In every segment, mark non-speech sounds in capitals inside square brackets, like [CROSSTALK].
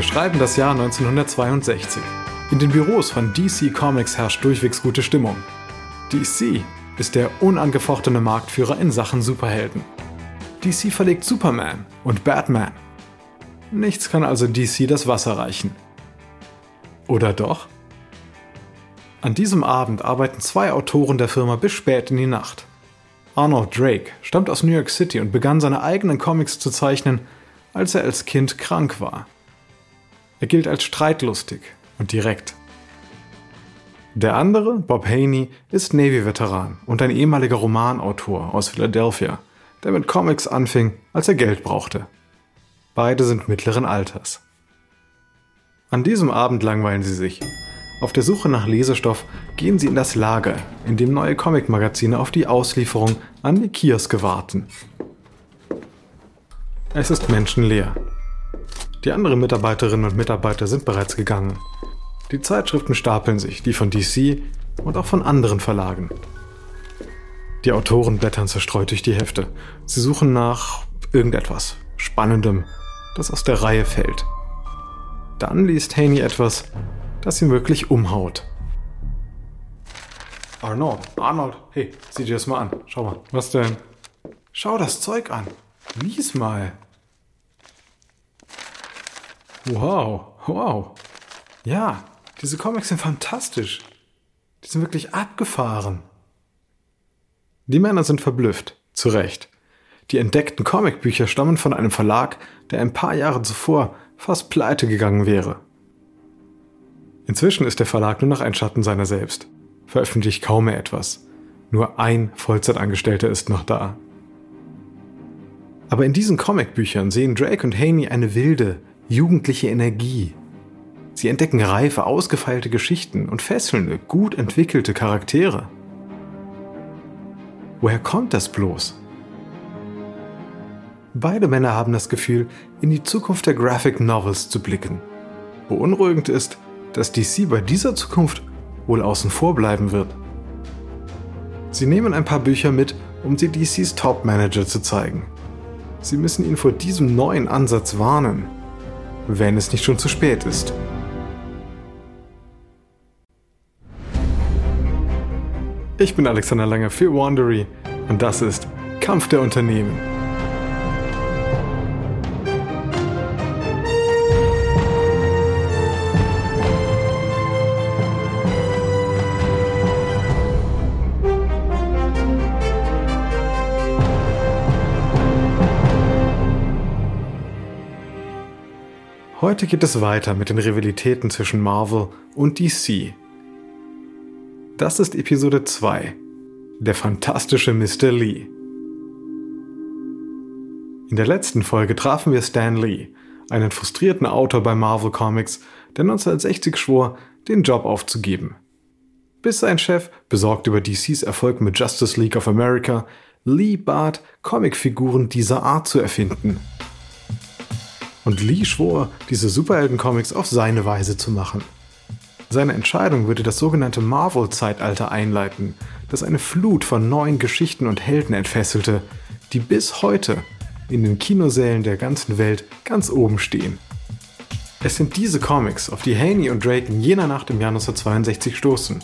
Wir schreiben das Jahr 1962. In den Büros von DC Comics herrscht durchwegs gute Stimmung. DC ist der unangefochtene Marktführer in Sachen Superhelden. DC verlegt Superman und Batman. Nichts kann also DC das Wasser reichen. Oder doch? An diesem Abend arbeiten zwei Autoren der Firma bis spät in die Nacht. Arnold Drake stammt aus New York City und begann seine eigenen Comics zu zeichnen, als er als Kind krank war. Er gilt als streitlustig und direkt. Der andere, Bob Haney, ist Navy-Veteran und ein ehemaliger Romanautor aus Philadelphia, der mit Comics anfing, als er Geld brauchte. Beide sind mittleren Alters. An diesem Abend langweilen sie sich. Auf der Suche nach Lesestoff gehen sie in das Lager, in dem neue Comic-Magazine auf die Auslieferung an die Kioske warten. Es ist menschenleer. Die anderen Mitarbeiterinnen und Mitarbeiter sind bereits gegangen. Die Zeitschriften stapeln sich, die von DC und auch von anderen Verlagen. Die Autoren blättern zerstreut durch die Hefte. Sie suchen nach irgendetwas Spannendem, das aus der Reihe fällt. Dann liest Haney etwas, das ihn wirklich umhaut. Arnold, Arnold, hey, sieh dir das mal an. Schau mal. Was denn? Schau das Zeug an. Lies mal. Wow, wow. Ja, diese Comics sind fantastisch. Die sind wirklich abgefahren. Die Männer sind verblüfft, zu Recht. Die entdeckten Comicbücher stammen von einem Verlag, der ein paar Jahre zuvor fast pleite gegangen wäre. Inzwischen ist der Verlag nur noch ein Schatten seiner selbst, veröffentlicht kaum mehr etwas. Nur ein Vollzeitangestellter ist noch da. Aber in diesen Comicbüchern sehen Drake und Haney eine wilde, jugendliche Energie. Sie entdecken reife, ausgefeilte Geschichten und fesselnde, gut entwickelte Charaktere. Woher kommt das bloß? Beide Männer haben das Gefühl, in die Zukunft der Graphic Novels zu blicken. Beunruhigend ist, dass DC bei dieser Zukunft wohl außen vor bleiben wird. Sie nehmen ein paar Bücher mit, um sie DCs Top-Manager zu zeigen. Sie müssen ihn vor diesem neuen Ansatz warnen, wenn es nicht schon zu spät ist. Ich bin Alexander Lange für Wandery und das ist Kampf der Unternehmen. Heute geht es weiter mit den Rivalitäten zwischen Marvel und DC das ist Episode 2. Der fantastische Mr. Lee. In der letzten Folge trafen wir Stan Lee, einen frustrierten Autor bei Marvel Comics, der 1960 schwor, den Job aufzugeben. Bis sein Chef, besorgt über DCs Erfolg mit Justice League of America, Lee bat, Comicfiguren dieser Art zu erfinden. Und Lee schwor, diese Superhelden-Comics auf seine Weise zu machen. Seine Entscheidung würde das sogenannte Marvel-Zeitalter einleiten, das eine Flut von neuen Geschichten und Helden entfesselte, die bis heute in den Kinosälen der ganzen Welt ganz oben stehen. Es sind diese Comics, auf die Haney und Drake in jener Nacht im Jahr 1962 stoßen.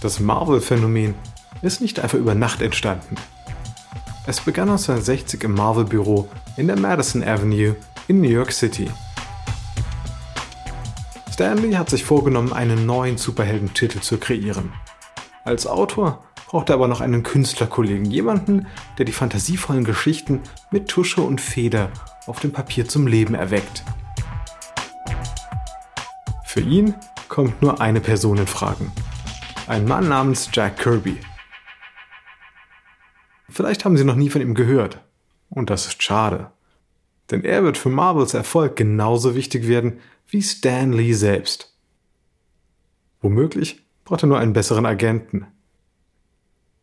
Das Marvel-Phänomen ist nicht einfach über Nacht entstanden. Es begann 1960 im Marvel-Büro in der Madison Avenue in New York City. Stanley hat sich vorgenommen, einen neuen Superheldentitel zu kreieren. Als Autor braucht er aber noch einen Künstlerkollegen, jemanden, der die fantasievollen Geschichten mit Tusche und Feder auf dem Papier zum Leben erweckt. Für ihn kommt nur eine Person in Fragen. Ein Mann namens Jack Kirby. Vielleicht haben Sie noch nie von ihm gehört. Und das ist schade. Denn er wird für Marvels Erfolg genauso wichtig werden wie Stan Lee selbst. Womöglich braucht er nur einen besseren Agenten.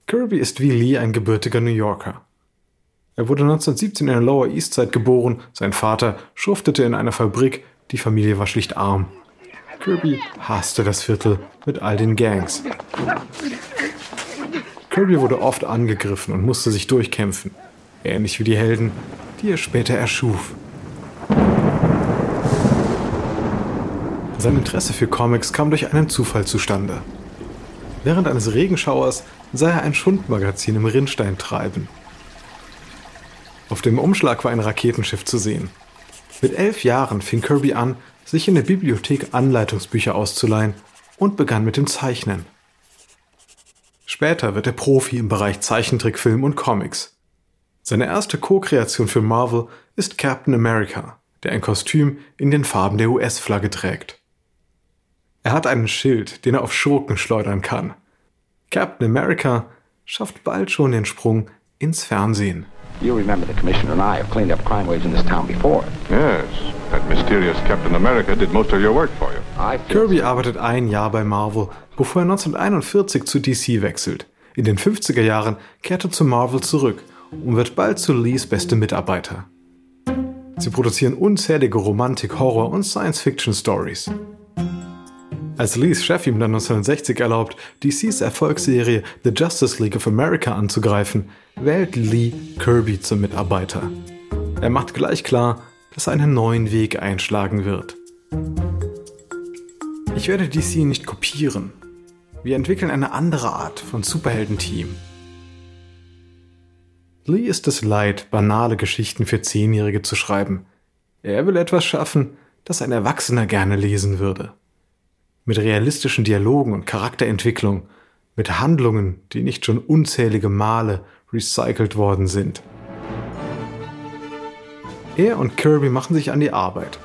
Kirby ist wie Lee ein gebürtiger New Yorker. Er wurde 1917 in der Lower East Side geboren, sein Vater schuftete in einer Fabrik, die Familie war schlicht arm. Kirby hasste das Viertel mit all den Gangs. Kirby wurde oft angegriffen und musste sich durchkämpfen, ähnlich wie die Helden, die er später erschuf. Sein Interesse für Comics kam durch einen Zufall zustande. Während eines Regenschauers sah er ein Schundmagazin im Rinnstein treiben. Auf dem Umschlag war ein Raketenschiff zu sehen. Mit elf Jahren fing Kirby an, sich in der Bibliothek Anleitungsbücher auszuleihen und begann mit dem Zeichnen. Später wird er Profi im Bereich Zeichentrickfilm und Comics. Seine erste Co-Kreation für Marvel ist Captain America, der ein Kostüm in den Farben der US-Flagge trägt. Er hat einen Schild, den er auf Schurken schleudern kann. Captain America schafft bald schon den Sprung ins Fernsehen. You remember the commissioner and I have cleaned up crime waves in this town before. Yes, that mysterious Captain America did most of your work for you. Kirby arbeitet ein Jahr bei Marvel, bevor er 1941 zu DC wechselt. In den 50er Jahren kehrt er zu Marvel zurück und wird bald zu Lees beste Mitarbeiter. Sie produzieren unzählige Romantik, Horror und Science-Fiction-Stories. Als Lees Chef ihm dann 1960 erlaubt, DCs Erfolgsserie The Justice League of America anzugreifen, wählt Lee Kirby zum Mitarbeiter. Er macht gleich klar, dass er einen neuen Weg einschlagen wird. Ich werde DC nicht kopieren. Wir entwickeln eine andere Art von Superheldenteam. Lee ist es leid, banale Geschichten für Zehnjährige zu schreiben. Er will etwas schaffen, das ein Erwachsener gerne lesen würde mit realistischen Dialogen und Charakterentwicklung, mit Handlungen, die nicht schon unzählige Male recycelt worden sind. Er und Kirby machen sich an die Arbeit.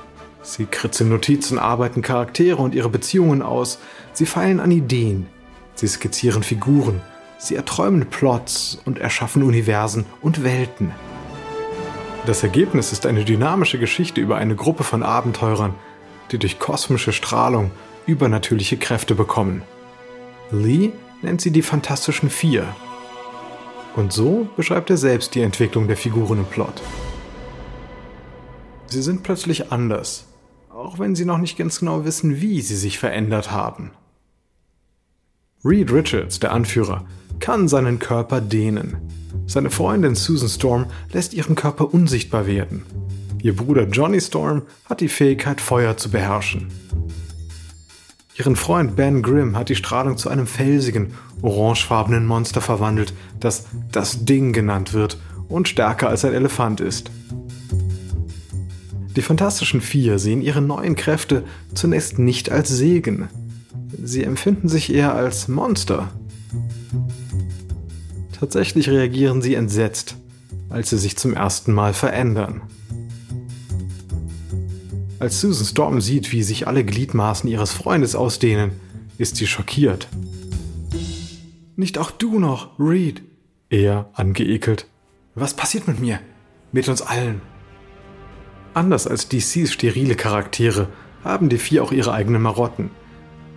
Sie kritzeln Notizen, arbeiten Charaktere und ihre Beziehungen aus, sie feilen an Ideen, sie skizzieren Figuren, sie erträumen Plots und erschaffen Universen und Welten. Das Ergebnis ist eine dynamische Geschichte über eine Gruppe von Abenteurern, die durch kosmische Strahlung übernatürliche Kräfte bekommen. Lee nennt sie die Fantastischen Vier. Und so beschreibt er selbst die Entwicklung der Figuren im Plot. Sie sind plötzlich anders, auch wenn sie noch nicht ganz genau wissen, wie sie sich verändert haben. Reed Richards, der Anführer, kann seinen Körper dehnen. Seine Freundin Susan Storm lässt ihren Körper unsichtbar werden. Ihr Bruder Johnny Storm hat die Fähigkeit, Feuer zu beherrschen. Ihren Freund Ben Grimm hat die Strahlung zu einem felsigen, orangefarbenen Monster verwandelt, das das Ding genannt wird und stärker als ein Elefant ist. Die Fantastischen Vier sehen ihre neuen Kräfte zunächst nicht als Segen. Sie empfinden sich eher als Monster. Tatsächlich reagieren sie entsetzt, als sie sich zum ersten Mal verändern. Als Susan Storm sieht, wie sich alle Gliedmaßen ihres Freundes ausdehnen, ist sie schockiert. Nicht auch du noch, Reed? Er, angeekelt. Was passiert mit mir? Mit uns allen. Anders als DCs sterile Charaktere haben die vier auch ihre eigenen Marotten.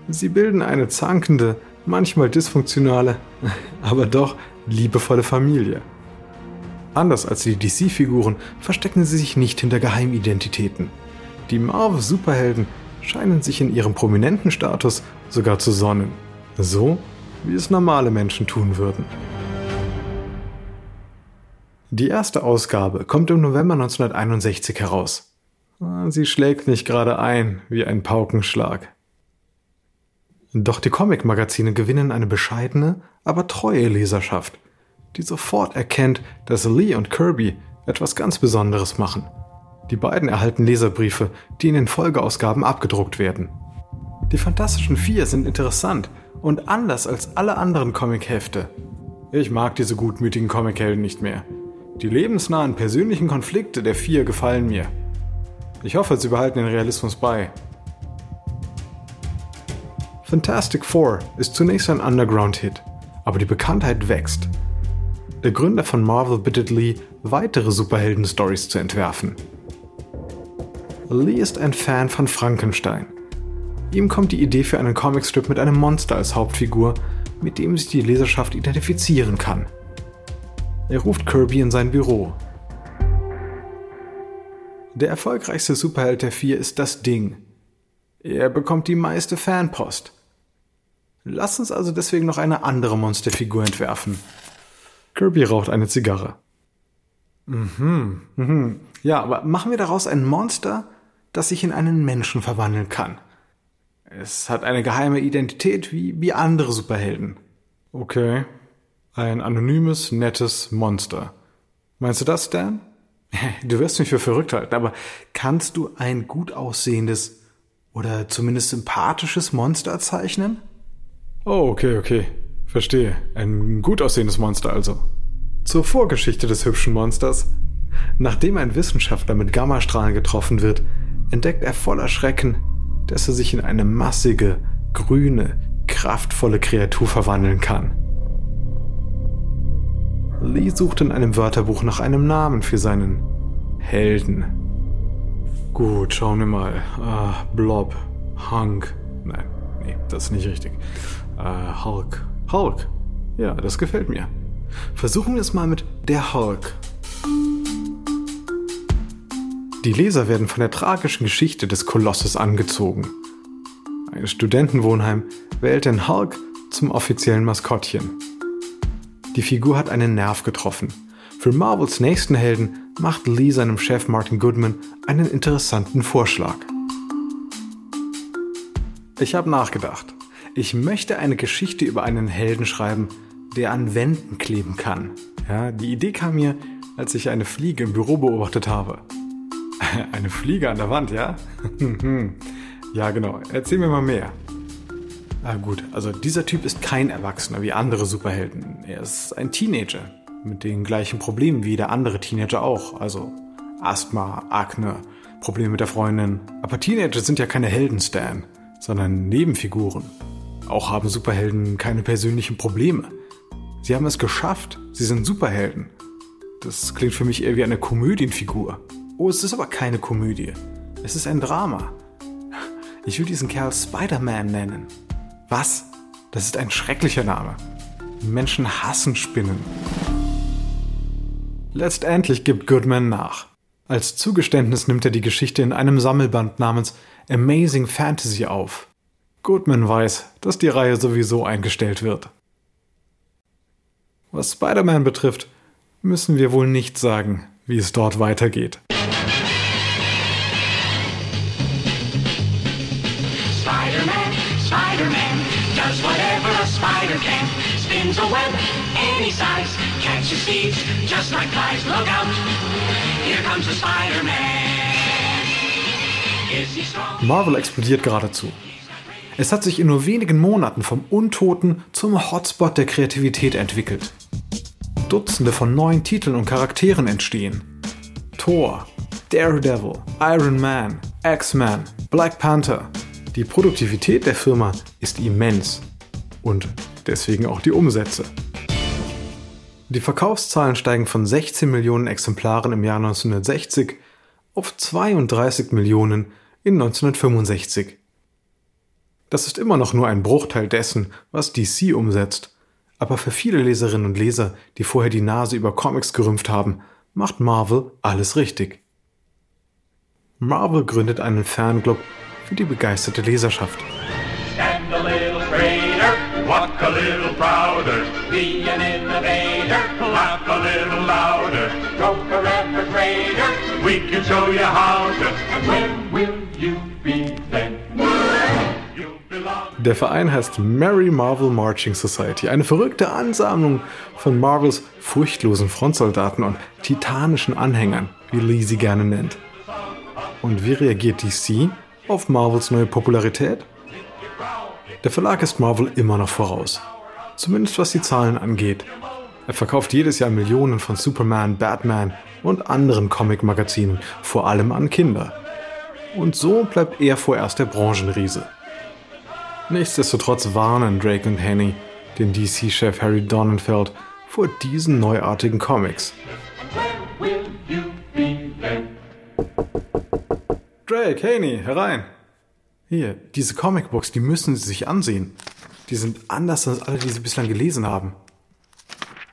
Sie bilden eine zankende, manchmal dysfunktionale, [LAUGHS] aber doch liebevolle Familie. Anders als die DC-Figuren verstecken sie sich nicht hinter Geheimidentitäten. Die Marvel-Superhelden scheinen sich in ihrem prominenten Status sogar zu sonnen. So, wie es normale Menschen tun würden. Die erste Ausgabe kommt im November 1961 heraus. Sie schlägt nicht gerade ein wie ein Paukenschlag. Doch die Comic-Magazine gewinnen eine bescheidene, aber treue Leserschaft, die sofort erkennt, dass Lee und Kirby etwas ganz Besonderes machen – die beiden erhalten Leserbriefe, die in den Folgeausgaben abgedruckt werden. Die Fantastischen Vier sind interessant und anders als alle anderen Comichefte. Ich mag diese gutmütigen Comichelden nicht mehr. Die lebensnahen persönlichen Konflikte der Vier gefallen mir. Ich hoffe, sie behalten den Realismus bei. Fantastic Four ist zunächst ein Underground-Hit, aber die Bekanntheit wächst. Der Gründer von Marvel bittet Lee, weitere Superhelden-Stories zu entwerfen. Lee ist ein Fan von Frankenstein. Ihm kommt die Idee für einen Comicstrip mit einem Monster als Hauptfigur, mit dem sich die Leserschaft identifizieren kann. Er ruft Kirby in sein Büro. Der erfolgreichste Superheld der vier ist das Ding. Er bekommt die meiste Fanpost. Lass uns also deswegen noch eine andere Monsterfigur entwerfen. Kirby raucht eine Zigarre. Mhm, mhm. Ja, aber machen wir daraus ein Monster, das sich in einen Menschen verwandeln kann. Es hat eine geheime Identität wie, wie andere Superhelden. Okay. Ein anonymes, nettes Monster. Meinst du das, Dan? [LAUGHS] Du wirst mich für verrückt halten, aber kannst du ein gut aussehendes oder zumindest sympathisches Monster zeichnen? Oh, okay, okay. Verstehe. Ein gut aussehendes Monster also. Zur Vorgeschichte des hübschen Monsters. Nachdem ein Wissenschaftler mit Gammastrahlen getroffen wird, entdeckt er voller Schrecken, dass er sich in eine massige, grüne, kraftvolle Kreatur verwandeln kann. Lee sucht in einem Wörterbuch nach einem Namen für seinen Helden. Gut, schauen wir mal. Uh, Blob, Hunk. Nein, nee, das ist nicht richtig. Uh, Hulk. Hulk. Ja, das gefällt mir. Versuchen wir es mal mit der Hulk. Die Leser werden von der tragischen Geschichte des Kolosses angezogen. Ein Studentenwohnheim wählt den Hulk zum offiziellen Maskottchen. Die Figur hat einen Nerv getroffen. Für Marvels nächsten Helden macht Lee seinem Chef Martin Goodman einen interessanten Vorschlag. Ich habe nachgedacht. Ich möchte eine Geschichte über einen Helden schreiben, der an Wänden kleben kann. Ja, die Idee kam mir, als ich eine Fliege im Büro beobachtet habe. [LAUGHS] eine Fliege an der Wand, ja? [LAUGHS] ja, genau. Erzähl mir mal mehr. Ah, gut, also dieser Typ ist kein Erwachsener wie andere Superhelden. Er ist ein Teenager mit den gleichen Problemen wie der andere Teenager auch. Also Asthma, Akne, Probleme mit der Freundin. Aber Teenager sind ja keine Helden, Stan, sondern Nebenfiguren. Auch haben Superhelden keine persönlichen Probleme. Sie haben es geschafft. Sie sind Superhelden. Das klingt für mich eher wie eine Komödienfigur. Oh, es ist aber keine Komödie. Es ist ein Drama. Ich will diesen Kerl Spider-Man nennen. Was? Das ist ein schrecklicher Name. Menschen hassen Spinnen. Letztendlich gibt Goodman nach. Als Zugeständnis nimmt er die Geschichte in einem Sammelband namens Amazing Fantasy auf. Goodman weiß, dass die Reihe sowieso eingestellt wird. Was Spider-Man betrifft, müssen wir wohl nicht sagen, wie es dort weitergeht. Spider-Man, Spider-Man, does whatever a spider can. Spins a web any size, catches thieves just like flies. Look out, here comes the Spider-Man. Marvel explodiert geradezu. Es hat sich in nur wenigen Monaten vom Untoten zum Hotspot der Kreativität entwickelt. Dutzende von neuen Titeln und Charakteren entstehen. Thor, Daredevil, Iron Man, X-Man, Black Panther. Die Produktivität der Firma ist immens und deswegen auch die Umsätze. Die Verkaufszahlen steigen von 16 Millionen Exemplaren im Jahr 1960 auf 32 Millionen in 1965. Das ist immer noch nur ein Bruchteil dessen, was DC umsetzt. Aber für viele Leserinnen und Leser, die vorher die Nase über Comics gerümpft haben, macht Marvel alles richtig. Marvel gründet einen Fanclub für die begeisterte Leserschaft. Stand a little greater, walk a little prouder, be an innovator, laugh a little louder, a record greater, we can show you how to, and when will you be then? Der Verein heißt Mary Marvel Marching Society, eine verrückte Ansammlung von Marvels furchtlosen Frontsoldaten und titanischen Anhängern, wie Lee sie gerne nennt. Und wie reagiert DC auf Marvels neue Popularität? Der Verlag ist Marvel immer noch voraus, zumindest was die Zahlen angeht. Er verkauft jedes Jahr Millionen von Superman, Batman und anderen Comic-Magazinen, vor allem an Kinder. Und so bleibt er vorerst der Branchenriese. Nichtsdestotrotz warnen Drake und Henny den DC-Chef Harry Donenfeld vor diesen neuartigen Comics. Drake, Haney, herein! Hier, diese Comicbooks, die müssen Sie sich ansehen. Die sind anders als alle, die Sie bislang gelesen haben.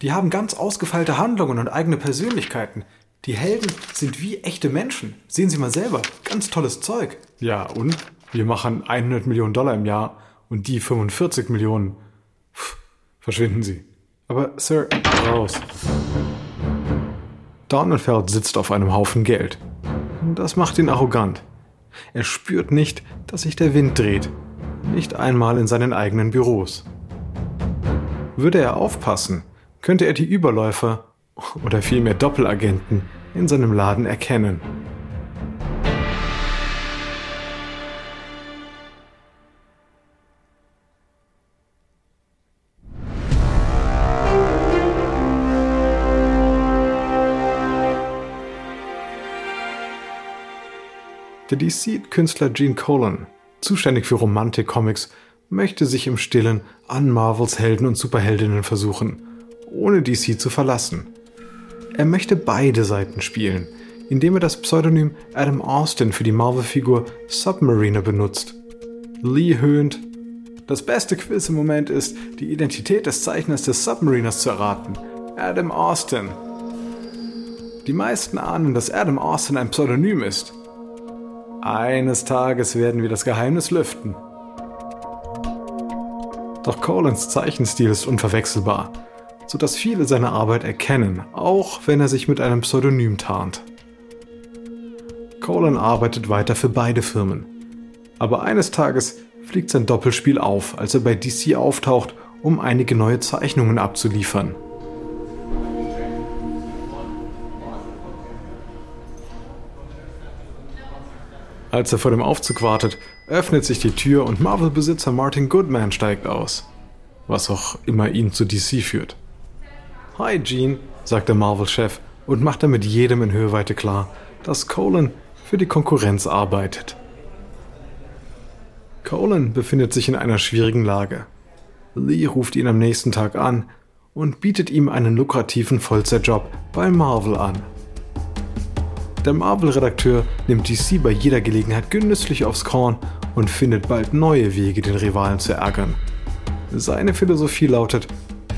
Die haben ganz ausgefeilte Handlungen und eigene Persönlichkeiten. Die Helden sind wie echte Menschen. Sehen Sie mal selber. Ganz tolles Zeug. Ja, und? Wir machen 100 Millionen Dollar im Jahr und die 45 Millionen. Pff, verschwinden Sie. Aber, Sir, raus. Donenfeld sitzt auf einem Haufen Geld. Das macht ihn arrogant. Er spürt nicht, dass sich der Wind dreht. nicht einmal in seinen eigenen Büros. Würde er aufpassen, könnte er die Überläufer oder vielmehr Doppelagenten in seinem Laden erkennen. Der DC-Künstler Gene Colan, zuständig für Romantik-Comics, möchte sich im Stillen an Marvels Helden und Superheldinnen versuchen, ohne DC zu verlassen. Er möchte beide Seiten spielen, indem er das Pseudonym Adam Austin für die Marvel-Figur Submariner benutzt. Lee höhnt, das beste Quiz im Moment ist, die Identität des Zeichners des Submariners zu erraten. Adam Austin. Die meisten ahnen, dass Adam Austin ein Pseudonym ist. Eines Tages werden wir das Geheimnis lüften. Doch Colins Zeichenstil ist unverwechselbar, sodass viele seine Arbeit erkennen, auch wenn er sich mit einem Pseudonym tarnt. Colin arbeitet weiter für beide Firmen. Aber eines Tages fliegt sein Doppelspiel auf, als er bei DC auftaucht, um einige neue Zeichnungen abzuliefern. Als er vor dem Aufzug wartet, öffnet sich die Tür und Marvel-Besitzer Martin Goodman steigt aus. Was auch immer ihn zu DC führt. Hi Gene, sagt der Marvel-Chef und macht damit jedem in Hörweite klar, dass Colin für die Konkurrenz arbeitet. Colin befindet sich in einer schwierigen Lage. Lee ruft ihn am nächsten Tag an und bietet ihm einen lukrativen Vollzeitjob bei Marvel an. Der Marvel-Redakteur nimmt DC bei jeder Gelegenheit genüsslich aufs Korn und findet bald neue Wege, den Rivalen zu ärgern. Seine Philosophie lautet,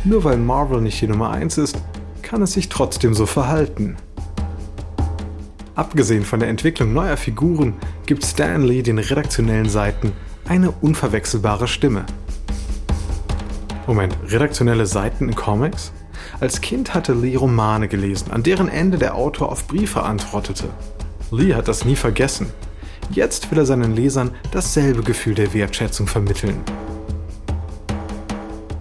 nur weil Marvel nicht die Nummer 1 ist, kann es sich trotzdem so verhalten. Abgesehen von der Entwicklung neuer Figuren gibt Stan Lee den redaktionellen Seiten eine unverwechselbare Stimme. Moment, redaktionelle Seiten in Comics? Als Kind hatte Lee Romane gelesen, an deren Ende der Autor auf Briefe antwortete. Lee hat das nie vergessen. Jetzt will er seinen Lesern dasselbe Gefühl der Wertschätzung vermitteln.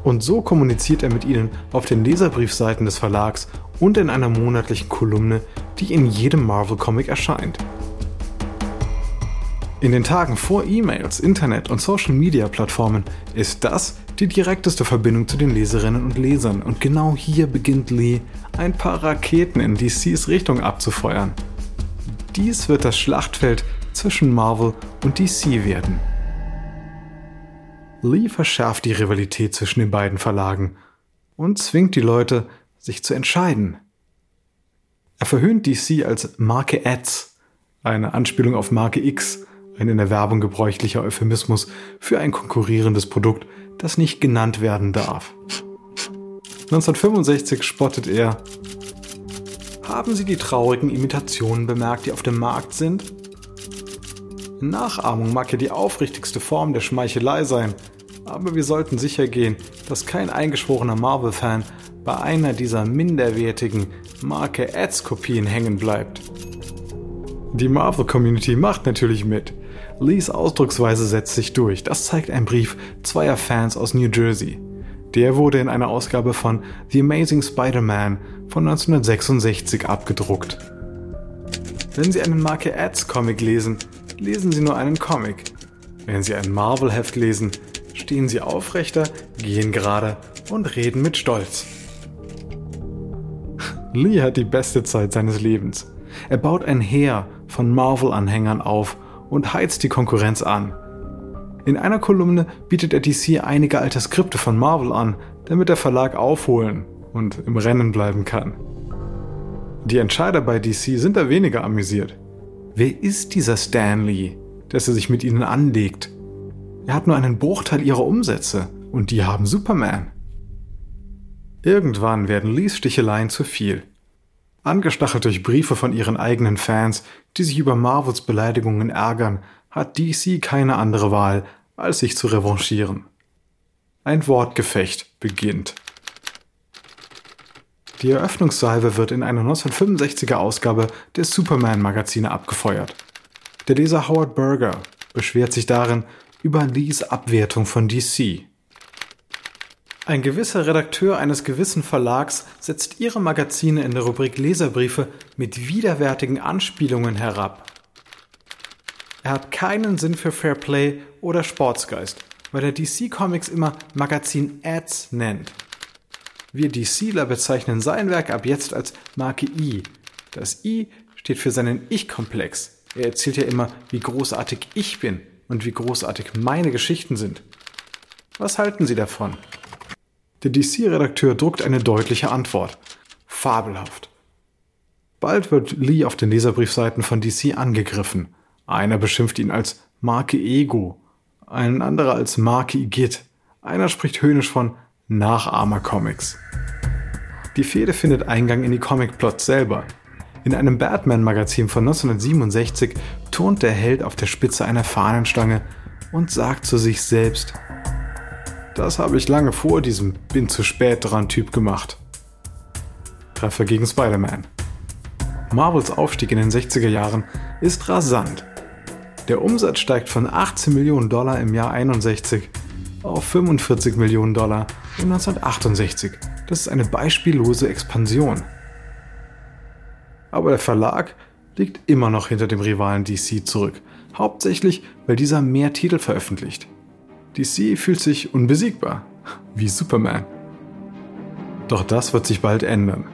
Und so kommuniziert er mit ihnen auf den Leserbriefseiten des Verlags und in einer monatlichen Kolumne, die in jedem Marvel-Comic erscheint. In den Tagen vor E-Mails, Internet und Social-Media-Plattformen ist das die direkteste Verbindung zu den Leserinnen und Lesern und genau hier beginnt Lee ein paar Raketen in DCs Richtung abzufeuern. Dies wird das Schlachtfeld zwischen Marvel und DC werden. Lee verschärft die Rivalität zwischen den beiden Verlagen und zwingt die Leute, sich zu entscheiden. Er verhöhnt DC als Marke Ads, eine Anspielung auf Marke X, ein in der Werbung gebräuchlicher Euphemismus für ein konkurrierendes Produkt, das nicht genannt werden darf. 1965 spottet er. Haben Sie die traurigen Imitationen bemerkt, die auf dem Markt sind? Nachahmung mag ja die aufrichtigste Form der Schmeichelei sein, aber wir sollten sicher gehen, dass kein eingeschworener Marvel-Fan bei einer dieser minderwertigen Marke Ads-Kopien hängen bleibt. Die Marvel-Community macht natürlich mit. Lees Ausdrucksweise setzt sich durch. Das zeigt ein Brief zweier Fans aus New Jersey. Der wurde in einer Ausgabe von The Amazing Spider-Man von 1966 abgedruckt. Wenn Sie einen Marke Ads Comic lesen, lesen Sie nur einen Comic. Wenn Sie ein Marvel-Heft lesen, stehen Sie aufrechter, gehen gerade und reden mit Stolz. Lee hat die beste Zeit seines Lebens. Er baut ein Heer von Marvel-Anhängern auf und heizt die Konkurrenz an. In einer Kolumne bietet er DC einige alte Skripte von Marvel an, damit der Verlag aufholen und im Rennen bleiben kann. Die Entscheider bei DC sind da weniger amüsiert. Wer ist dieser Stanley, dass er sich mit ihnen anlegt? Er hat nur einen Bruchteil ihrer Umsätze und die haben Superman. Irgendwann werden Lees Sticheleien zu viel. Angestachelt durch Briefe von ihren eigenen Fans, die sich über Marvels Beleidigungen ärgern, hat DC keine andere Wahl, als sich zu revanchieren. Ein Wortgefecht beginnt. Die Eröffnungssalve wird in einer 1965er Ausgabe des Superman-Magazine abgefeuert. Der Leser Howard Berger beschwert sich darin über Lees Abwertung von DC. Ein gewisser Redakteur eines gewissen Verlags setzt ihre Magazine in der Rubrik Leserbriefe mit widerwärtigen Anspielungen herab. Er hat keinen Sinn für Fairplay oder Sportsgeist, weil er DC Comics immer Magazin Ads nennt. Wir DCler bezeichnen sein Werk ab jetzt als Marke I. Das I steht für seinen Ich-Komplex. Er erzählt ja immer, wie großartig ich bin und wie großartig meine Geschichten sind. Was halten Sie davon? Der DC-Redakteur druckt eine deutliche Antwort. Fabelhaft. Bald wird Lee auf den Leserbriefseiten von DC angegriffen. Einer beschimpft ihn als Marke Ego, ein anderer als Marke Igitt. Einer spricht höhnisch von Nachahmer-Comics. Die Fehde findet Eingang in die Comic-Plots selber. In einem Batman-Magazin von 1967 turnt der Held auf der Spitze einer Fahnenstange und sagt zu sich selbst, das habe ich lange vor diesem bin zu spät dran Typ gemacht. Treffer gegen Spider-Man. Marvels Aufstieg in den 60er Jahren ist rasant. Der Umsatz steigt von 18 Millionen Dollar im Jahr 61 auf 45 Millionen Dollar 1968. Das ist eine beispiellose Expansion. Aber der Verlag liegt immer noch hinter dem Rivalen DC zurück, hauptsächlich weil dieser mehr Titel veröffentlicht. DC fühlt sich unbesiegbar, wie Superman. Doch das wird sich bald ändern.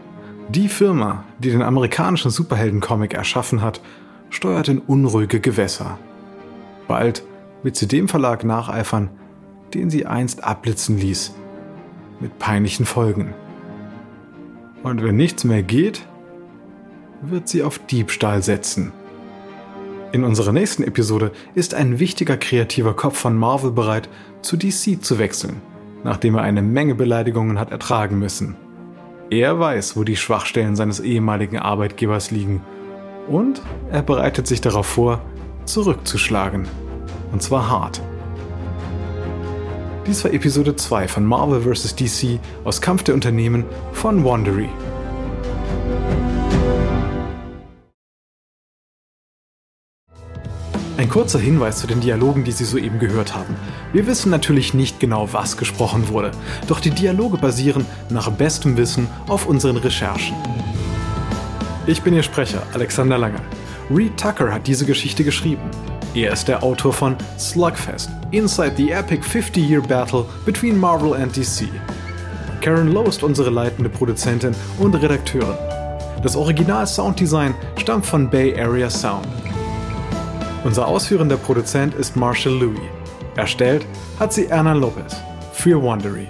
Die Firma, die den amerikanischen Superhelden-Comic erschaffen hat, steuert in unruhige Gewässer. Bald wird sie dem Verlag nacheifern, den sie einst abblitzen ließ mit peinlichen Folgen. Und wenn nichts mehr geht, wird sie auf Diebstahl setzen. In unserer nächsten Episode ist ein wichtiger kreativer Kopf von Marvel bereit, zu DC zu wechseln, nachdem er eine Menge Beleidigungen hat ertragen müssen. Er weiß, wo die Schwachstellen seines ehemaligen Arbeitgebers liegen und er bereitet sich darauf vor, zurückzuschlagen. Und zwar hart. Dies war Episode 2 von Marvel vs. DC aus Kampf der Unternehmen von Wandery. Ein kurzer Hinweis zu den Dialogen, die Sie soeben gehört haben. Wir wissen natürlich nicht genau, was gesprochen wurde, doch die Dialoge basieren nach bestem Wissen auf unseren Recherchen. Ich bin Ihr Sprecher, Alexander Lange. Reed Tucker hat diese Geschichte geschrieben. Er ist der Autor von Slugfest, Inside the Epic 50-Year Battle between Marvel and DC. Karen Lowe ist unsere leitende Produzentin und Redakteurin. Das Original Sounddesign stammt von Bay Area Sound. Unser ausführender Produzent ist Marshall Louis. Erstellt hat sie Erna Lopez für Wondery.